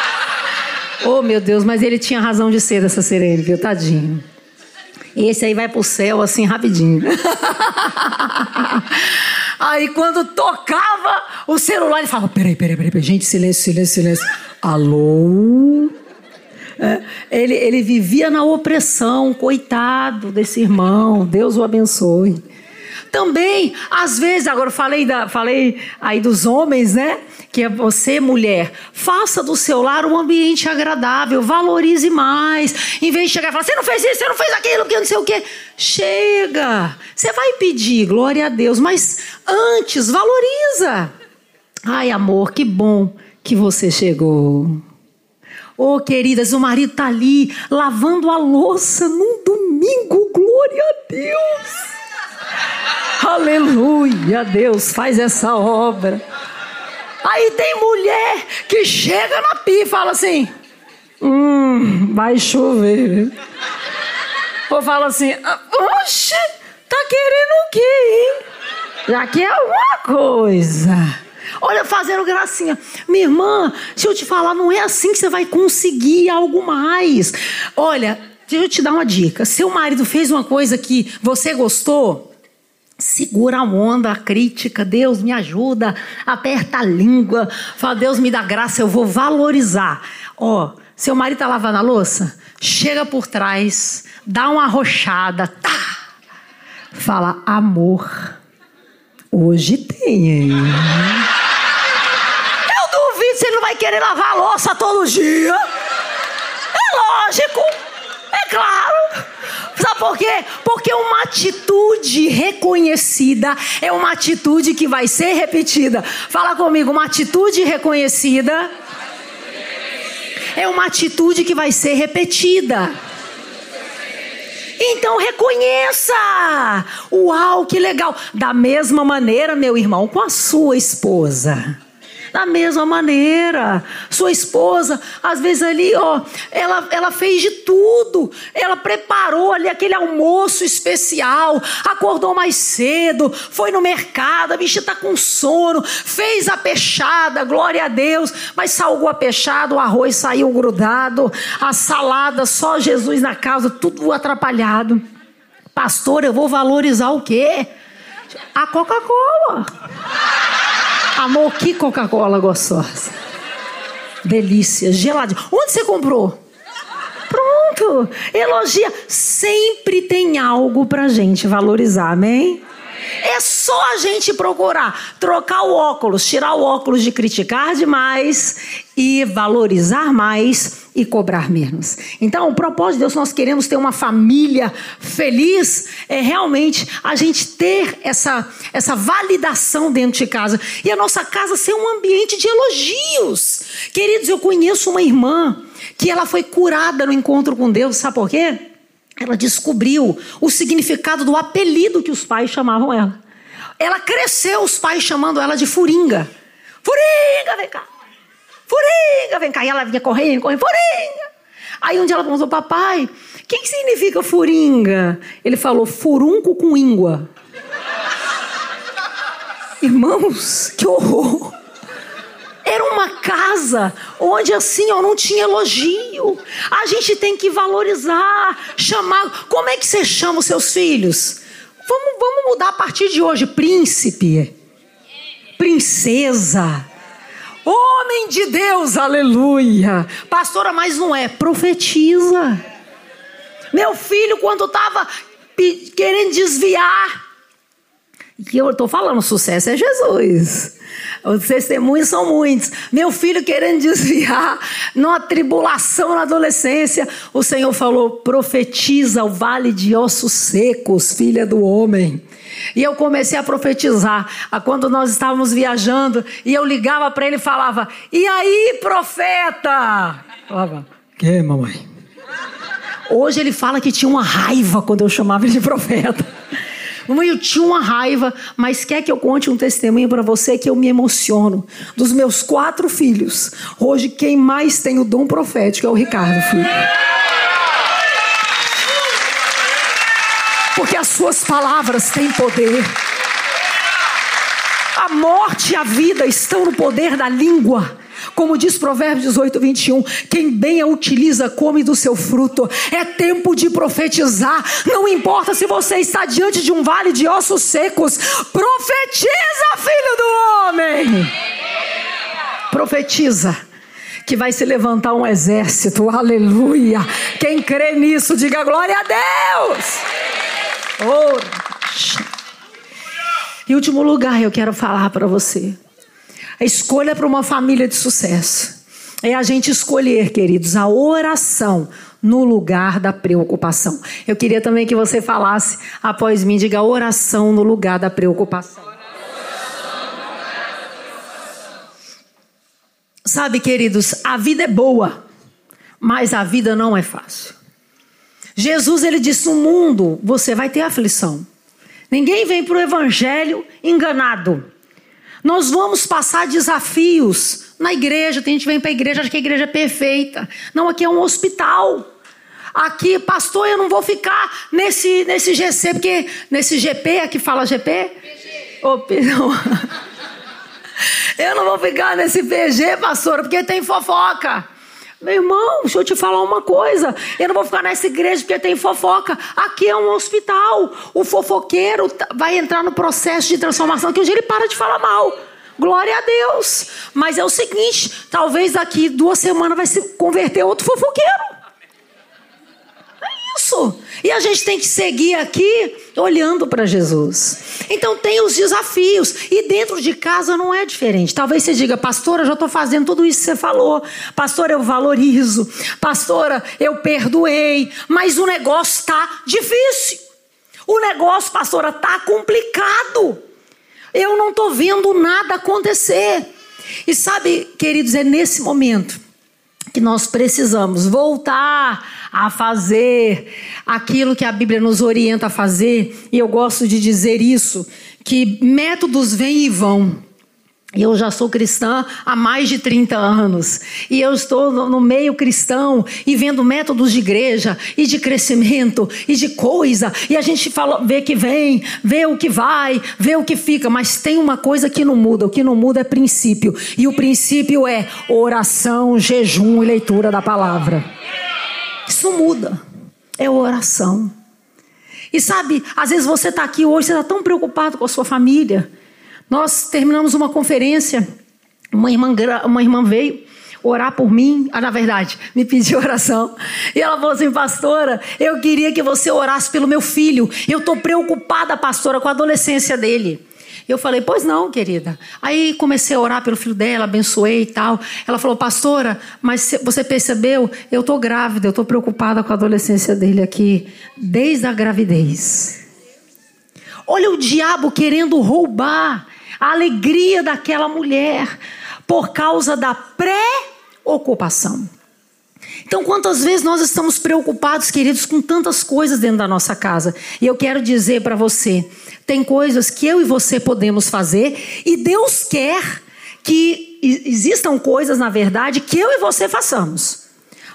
C: oh, meu Deus, mas ele tinha razão de ser dessa sirene, viu? Tadinho. Esse aí vai pro céu assim rapidinho. aí quando tocava o celular, ele falava: peraí, peraí, peraí, gente, silêncio, silêncio, silêncio. Alô? É, ele, ele vivia na opressão, coitado desse irmão, Deus o abençoe. Também, às vezes, agora falei, da, falei aí dos homens, né? Que é você, mulher, faça do seu lar um ambiente agradável, valorize mais. Em vez de chegar e falar, você não fez isso, você não fez aquilo, que não sei o quê. Chega! Você vai pedir, glória a Deus, mas antes, valoriza. Ai, amor, que bom que você chegou. Oh, queridas, o marido está ali lavando a louça num domingo, glória a Deus. Aleluia, Deus faz essa obra. Aí tem mulher que chega na pia e fala assim: Hum, vai chover. Ou fala assim: Oxe, tá querendo o quê, hein? Já que é alguma coisa. Olha, fazendo gracinha. Minha irmã, se eu te falar, não é assim que você vai conseguir algo mais. Olha, deixa eu te dar uma dica. Seu marido fez uma coisa que você gostou, Segura a onda, a crítica, Deus me ajuda, aperta a língua, fala, Deus me dá graça, eu vou valorizar. Ó, seu marido tá lavando a louça, chega por trás, dá uma arrochada, tá? Fala, amor, hoje tem, hein? Querer lavar a louça todo dia. É lógico. É claro. Sabe por quê? Porque uma atitude reconhecida é uma atitude que vai ser repetida. Fala comigo, uma atitude reconhecida é uma atitude que vai ser repetida. Então reconheça! Uau, que legal! Da mesma maneira, meu irmão, com a sua esposa. Da mesma maneira, sua esposa, às vezes ali, ó, ela, ela fez de tudo. Ela preparou ali aquele almoço especial, acordou mais cedo, foi no mercado, a bicha tá com sono, fez a peixada, glória a Deus, mas salgou a peixada, o arroz saiu grudado, a salada, só Jesus na casa, tudo atrapalhado. Pastor, eu vou valorizar o quê? A Coca-Cola. Amor, que Coca-Cola gostosa. Delícia, geladinho. Onde você comprou? Pronto. Elogia. Sempre tem algo pra gente valorizar, amém? É só a gente procurar trocar o óculos, tirar o óculos de criticar demais e valorizar mais e cobrar menos. Então, o propósito de Deus, nós queremos ter uma família feliz, é realmente a gente ter essa, essa validação dentro de casa e a nossa casa ser um ambiente de elogios. Queridos, eu conheço uma irmã que ela foi curada no encontro com Deus, sabe por quê? Ela descobriu o significado do apelido que os pais chamavam ela. Ela cresceu, os pais chamando ela de Furinga. Furinga, vem cá. Furinga, vem cá. E ela vinha correndo, correndo, Furinga. Aí um dia ela perguntou, papai, o que, que significa Furinga? Ele falou, furunco com íngua. Irmãos, que horror! Era uma casa onde assim, ó, não tinha elogio. A gente tem que valorizar, chamar. Como é que você chama os seus filhos? Vamos, vamos mudar a partir de hoje, príncipe, princesa, homem de Deus, aleluia. Pastora, mas não é, profetiza. Meu filho, quando estava querendo desviar, e eu estou falando, sucesso é Jesus. Os testemunhos são muitos. Meu filho querendo desviar, numa tribulação na adolescência, o Senhor falou: profetiza o vale de ossos secos, filha do homem. E eu comecei a profetizar. Quando nós estávamos viajando, e eu ligava para ele e falava: E aí, profeta? Falava: Que, mamãe? Hoje ele fala que tinha uma raiva quando eu chamava ele de profeta. Mamãe, eu tinha uma raiva, mas quer que eu conte um testemunho para você que eu me emociono. Dos meus quatro filhos, hoje quem mais tem o dom profético é o Ricardo, filho. Porque as suas palavras têm poder. A morte e a vida estão no poder da língua. Como diz Provérbios 18, 21, quem bem a utiliza, come do seu fruto. É tempo de profetizar. Não importa se você está diante de um vale de ossos secos, profetiza, filho do homem. Profetiza que vai se levantar um exército, aleluia. Quem crê nisso, diga glória a Deus. Em último lugar, eu quero falar para você. A escolha para uma família de sucesso é a gente escolher, queridos, a oração no lugar da preocupação. Eu queria também que você falasse após mim, diga oração no lugar da preocupação. Sabe, queridos, a vida é boa, mas a vida não é fácil. Jesus ele disse: "No mundo você vai ter aflição. Ninguém vem para o evangelho enganado. Nós vamos passar desafios na igreja. Tem gente que vem para a igreja, acha que a igreja é perfeita. Não, aqui é um hospital. Aqui, pastor, eu não vou ficar nesse, nesse GC, porque nesse GP, aqui fala GP? PG. Oh. Eu não vou ficar nesse PG, pastor, porque tem fofoca. Meu irmão, deixa eu te falar uma coisa. Eu não vou ficar nessa igreja porque tem fofoca. Aqui é um hospital. O fofoqueiro vai entrar no processo de transformação que dia ele para de falar mal. Glória a Deus. Mas é o seguinte: talvez daqui duas semanas vai se converter outro fofoqueiro E a gente tem que seguir aqui olhando para Jesus. Então tem os desafios. E dentro de casa não é diferente. Talvez você diga, pastora, já estou fazendo tudo isso que você falou. Pastora, eu valorizo. Pastora, eu perdoei. Mas o negócio está difícil. O negócio, pastora, está complicado. Eu não estou vendo nada acontecer. E sabe, queridos, é nesse momento que nós precisamos voltar a fazer aquilo que a Bíblia nos orienta a fazer, e eu gosto de dizer isso, que métodos vêm e vão. Eu já sou cristã há mais de 30 anos. E eu estou no meio cristão e vendo métodos de igreja e de crescimento e de coisa. E a gente fala, vê que vem, vê o que vai, vê o que fica. Mas tem uma coisa que não muda. O que não muda é princípio. E o princípio é oração, jejum e leitura da palavra. Isso muda. É oração. E sabe, às vezes você está aqui hoje, você está tão preocupado com a sua família. Nós terminamos uma conferência, uma irmã, uma irmã veio orar por mim, ah, na verdade, me pediu oração. E ela falou assim, pastora, eu queria que você orasse pelo meu filho. Eu estou preocupada, pastora, com a adolescência dele. Eu falei, pois não, querida. Aí comecei a orar pelo filho dela, abençoei e tal. Ela falou, pastora, mas você percebeu? Eu estou grávida, eu estou preocupada com a adolescência dele aqui, desde a gravidez. Olha o diabo querendo roubar a alegria daquela mulher por causa da preocupação. Então, quantas vezes nós estamos preocupados, queridos, com tantas coisas dentro da nossa casa? E eu quero dizer para você: tem coisas que eu e você podemos fazer, e Deus quer que existam coisas, na verdade, que eu e você façamos.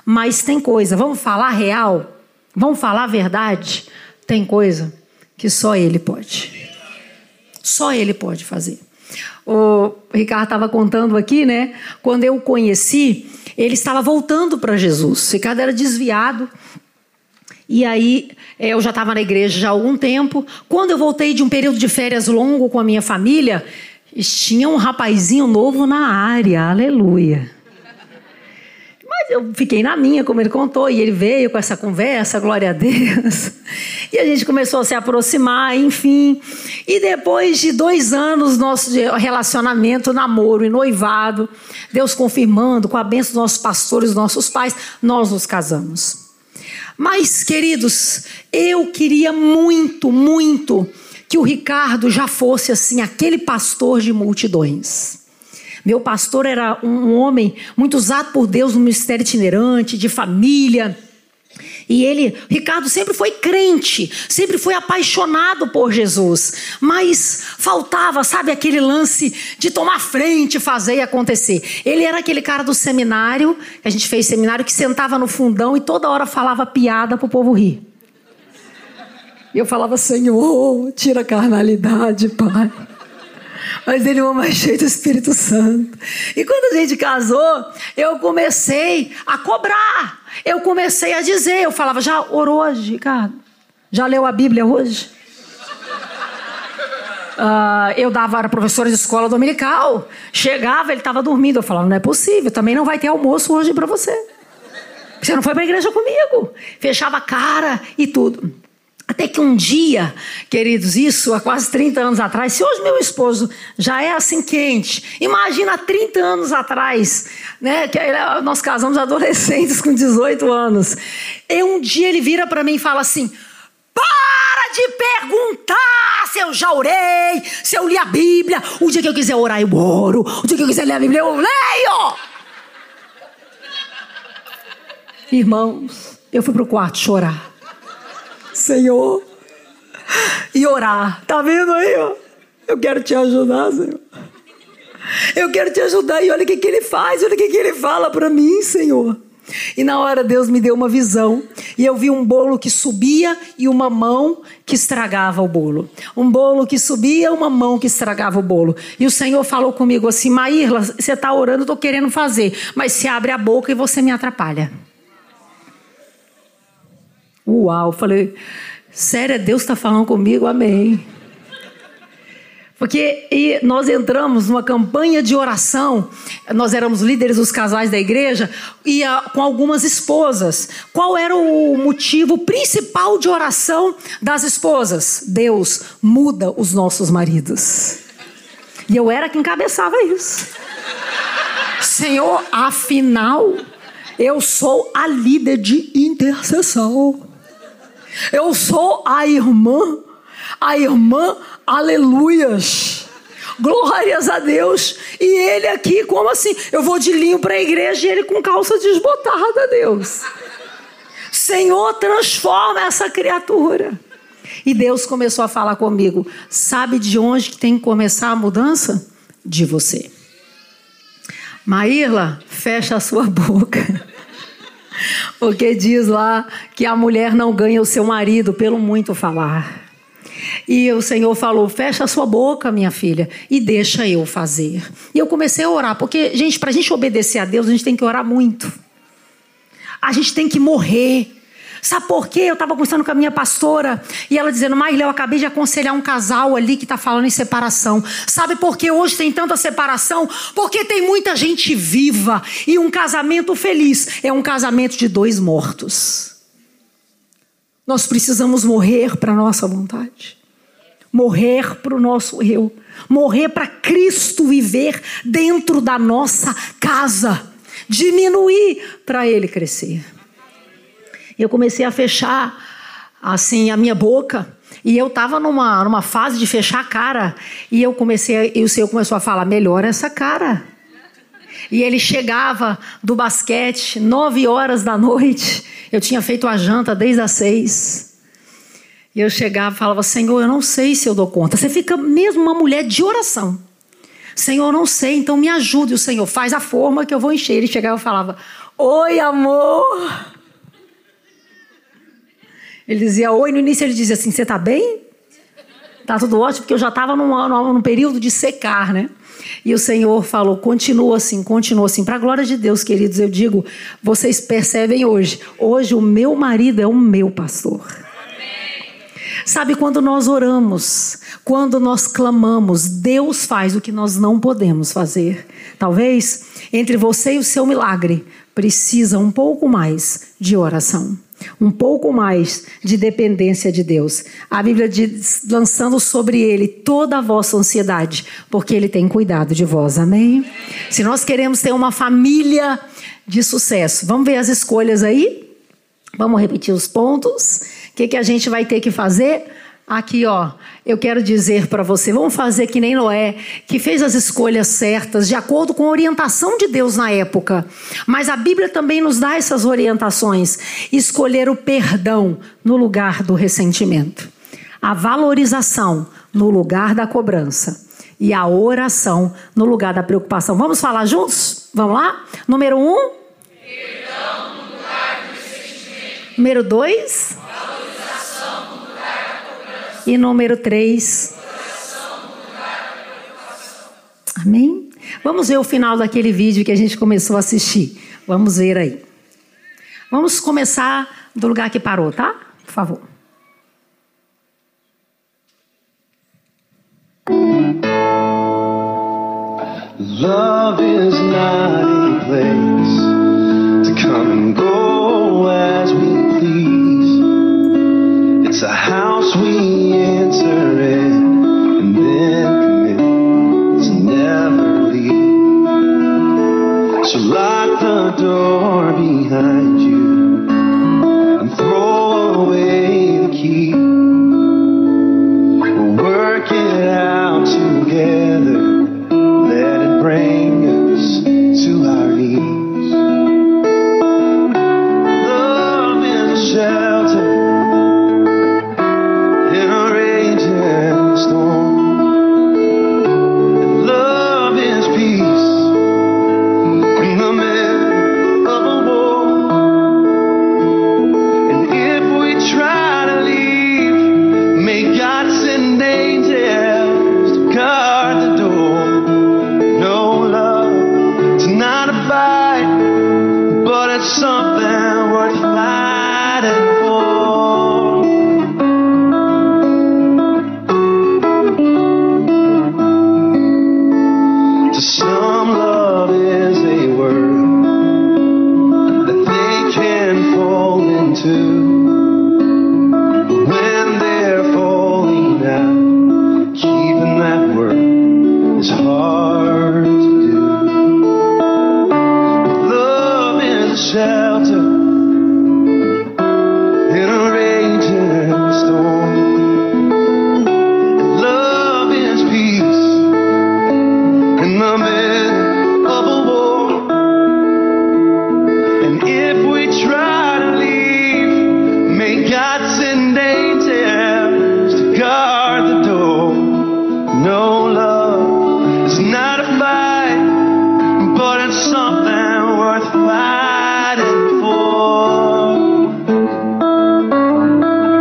C: Mas tem coisa, vamos falar real? Vamos falar a verdade? Tem coisa que só Ele pode. Só Ele pode fazer. O Ricardo estava contando aqui, né? Quando eu o conheci, ele estava voltando para Jesus. O Ricardo era desviado. E aí é, eu já estava na igreja já há algum tempo. Quando eu voltei de um período de férias longo com a minha família, tinha um rapazinho novo na área. Aleluia. Eu fiquei na minha, como ele contou, e ele veio com essa conversa, glória a Deus. E a gente começou a se aproximar, enfim. E depois de dois anos nosso relacionamento, namoro e noivado, Deus confirmando, com a bênção dos nossos pastores, dos nossos pais, nós nos casamos. Mas, queridos, eu queria muito, muito que o Ricardo já fosse assim, aquele pastor de multidões. Meu pastor era um homem muito usado por Deus no ministério itinerante, de família. E ele, Ricardo, sempre foi crente, sempre foi apaixonado por Jesus, mas faltava, sabe, aquele lance de tomar frente, fazer e acontecer. Ele era aquele cara do seminário, que a gente fez seminário, que sentava no fundão e toda hora falava piada para o povo rir. E eu falava, Senhor, tira a carnalidade, Pai mas ele é mais cheio do Espírito Santo. E quando a gente casou, eu comecei a cobrar. Eu comecei a dizer, eu falava, já orou hoje, Ricardo? Já leu a Bíblia hoje? Uh, eu dava, era professora de escola dominical. Chegava, ele estava dormindo. Eu falava, não é possível, também não vai ter almoço hoje para você. Você não foi para a igreja comigo. Fechava a cara e tudo. Até que um dia, queridos, isso há quase 30 anos atrás, se hoje meu esposo já é assim quente, imagina há 30 anos atrás, né, que nós casamos adolescentes com 18 anos. E um dia ele vira para mim e fala assim: para de perguntar se eu já orei, se eu li a Bíblia. O dia que eu quiser orar, eu oro. O dia que eu quiser ler a Bíblia, eu leio. Irmãos, eu fui para o quarto chorar. Senhor, e orar. Tá vendo aí, ó? Eu quero te ajudar, Senhor. Eu quero te ajudar. E olha o que, que ele faz, olha o que, que ele fala para mim, Senhor. E na hora Deus me deu uma visão. E eu vi um bolo que subia e uma mão que estragava o bolo. Um bolo que subia, uma mão que estragava o bolo. E o Senhor falou comigo assim: Maírla, você está orando, estou querendo fazer. Mas se abre a boca e você me atrapalha. Uau, falei, sério, Deus está falando comigo, amém. Porque nós entramos numa campanha de oração, nós éramos líderes dos casais da igreja, e a, com algumas esposas. Qual era o motivo principal de oração das esposas? Deus muda os nossos maridos. E eu era quem encabeçava isso. Senhor, afinal, eu sou a líder de intercessão. Eu sou a irmã, a irmã, aleluias. Glórias a Deus. E ele aqui, como assim? Eu vou de linho para a igreja e ele com calça desbotada, Deus. Senhor, transforma essa criatura. E Deus começou a falar comigo: sabe de onde que tem que começar a mudança? De você. Maírla, fecha a sua boca. Porque diz lá que a mulher não ganha o seu marido pelo muito falar. E o Senhor falou: fecha a sua boca, minha filha, e deixa eu fazer. E eu comecei a orar, porque, gente, para a gente obedecer a Deus, a gente tem que orar muito. A gente tem que morrer. Sabe por quê? Eu estava conversando com a minha pastora e ela dizendo, Maíla, eu acabei de aconselhar um casal ali que está falando em separação. Sabe por que hoje tem tanta separação? Porque tem muita gente viva e um casamento feliz é um casamento de dois mortos. Nós precisamos morrer para nossa vontade, morrer para o nosso eu, morrer para Cristo viver dentro da nossa casa, diminuir para Ele crescer. Eu comecei a fechar assim a minha boca. E eu estava numa, numa fase de fechar a cara. E eu comecei, e o Senhor começou a falar: melhora essa cara. E ele chegava do basquete, nove horas da noite. Eu tinha feito a janta desde as seis. E eu chegava e falava: Senhor, eu não sei se eu dou conta. Você fica mesmo uma mulher de oração. Senhor, eu não sei, então me ajude. O Senhor faz a forma que eu vou encher. Ele chegava e falava: Oi, amor. Ele dizia oi, no início ele dizia assim: Você está bem?
F: Tá tudo ótimo, porque eu já estava num, num, período de secar, né? E o Senhor falou: continua assim, continua assim. Para a glória de Deus, queridos, eu digo, vocês percebem hoje, hoje o meu marido é o meu pastor. Sabe quando nós oramos, quando nós clamamos, Deus faz o que nós não podemos fazer. Talvez entre você e o seu milagre precisa um pouco mais de oração um pouco mais de dependência de Deus. A Bíblia diz, lançando sobre ele toda a vossa ansiedade, porque ele tem cuidado de vós. Amém? Se nós queremos ter uma família de sucesso, vamos ver as escolhas aí? Vamos repetir os pontos. O que, que a gente vai ter que fazer? Aqui, ó, eu quero dizer para você, vamos fazer que nem Noé, que fez as escolhas certas de acordo com a orientação de Deus na época. Mas a Bíblia também nos dá essas orientações. Escolher o perdão no lugar do ressentimento, a valorização no lugar da cobrança e a oração no lugar da preocupação. Vamos falar juntos? Vamos lá? Número um. Perdão no lugar do ressentimento. Número dois. E número três. Amém? Vamos ver o final daquele vídeo que a gente começou a assistir. Vamos ver aí. Vamos começar do lugar que parou, tá? Por favor. Love is not a place It's a house we enter in and then commit to never leave. So lock the door behind you and throw away the key. We'll work it out together.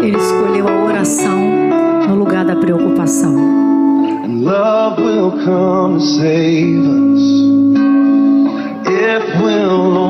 F: Ele escolheu a oração no lugar da preocupação. Love will come save us if we'll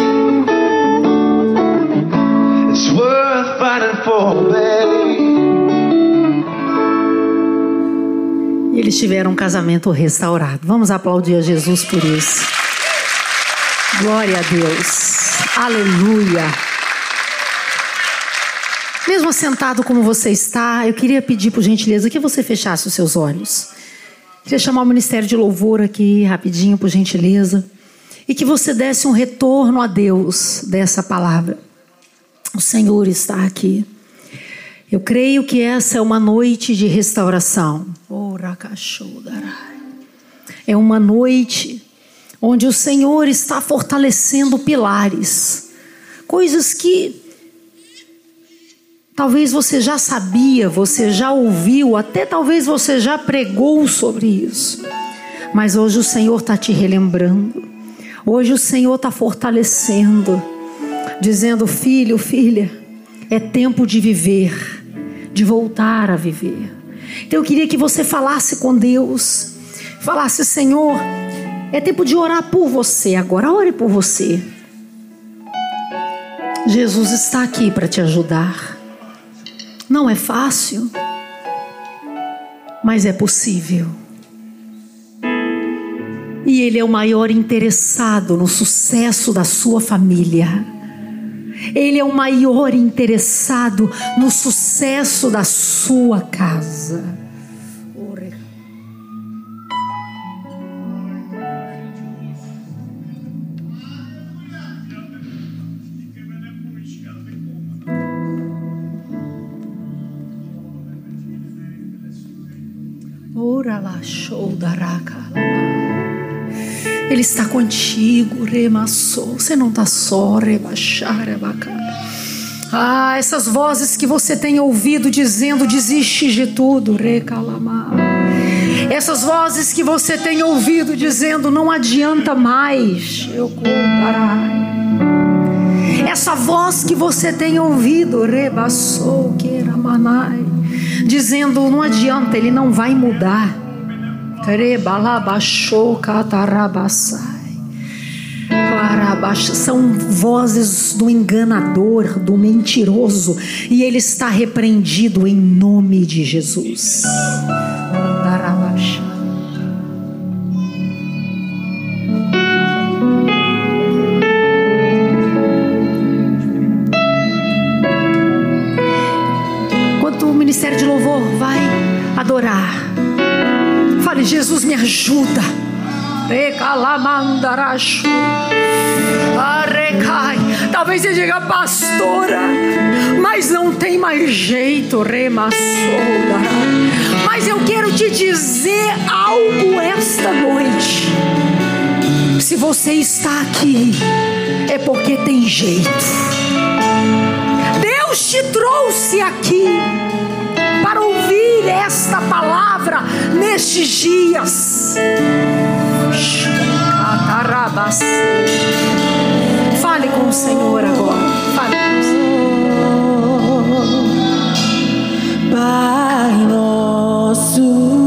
F: casamento restaurado. Vamos aplaudir a Jesus por isso.
C: Glória a Deus. Aleluia. Mesmo sentado como você está, eu queria pedir por gentileza que você fechasse os seus olhos. Queria chamar o Ministério de Louvor aqui rapidinho, por gentileza, e que você desse um retorno a Deus dessa palavra. O Senhor está aqui. Eu creio que essa é uma noite de restauração. É uma noite onde o Senhor está fortalecendo pilares, coisas que talvez você já sabia, você já ouviu, até talvez você já pregou sobre isso, mas hoje o Senhor está te relembrando, hoje o Senhor está fortalecendo, dizendo: filho, filha, é tempo de viver de voltar a viver. Então eu queria que você falasse com Deus, falasse: Senhor, é tempo de orar por você agora, ore por você. Jesus está aqui para te ajudar. Não é fácil, mas é possível. E Ele é o maior interessado no sucesso da sua família. Ele é o maior interessado no sucesso da sua casa. Ora lá, show da raca. Ele está contigo, remassou. Você não está só, rebaixar, Ah, essas vozes que você tem ouvido dizendo desiste de tudo, recalama. Essas vozes que você tem ouvido dizendo não adianta mais, eu comparai. Essa voz que você tem ouvido, rebassou, queiramanai, dizendo não adianta, ele não vai mudar. São vozes do enganador, do mentiroso, e ele está repreendido em nome de Jesus. Fale, Jesus, me ajuda. Talvez você diga, pastora, mas não tem mais jeito, remassoura. Mas eu quero te dizer algo esta noite. Se você está aqui, é porque tem jeito. Deus te trouxe aqui para ouvir esta palavra nestes dias. Fale com o Senhor agora. Fale com o Senhor.
G: Pai nosso.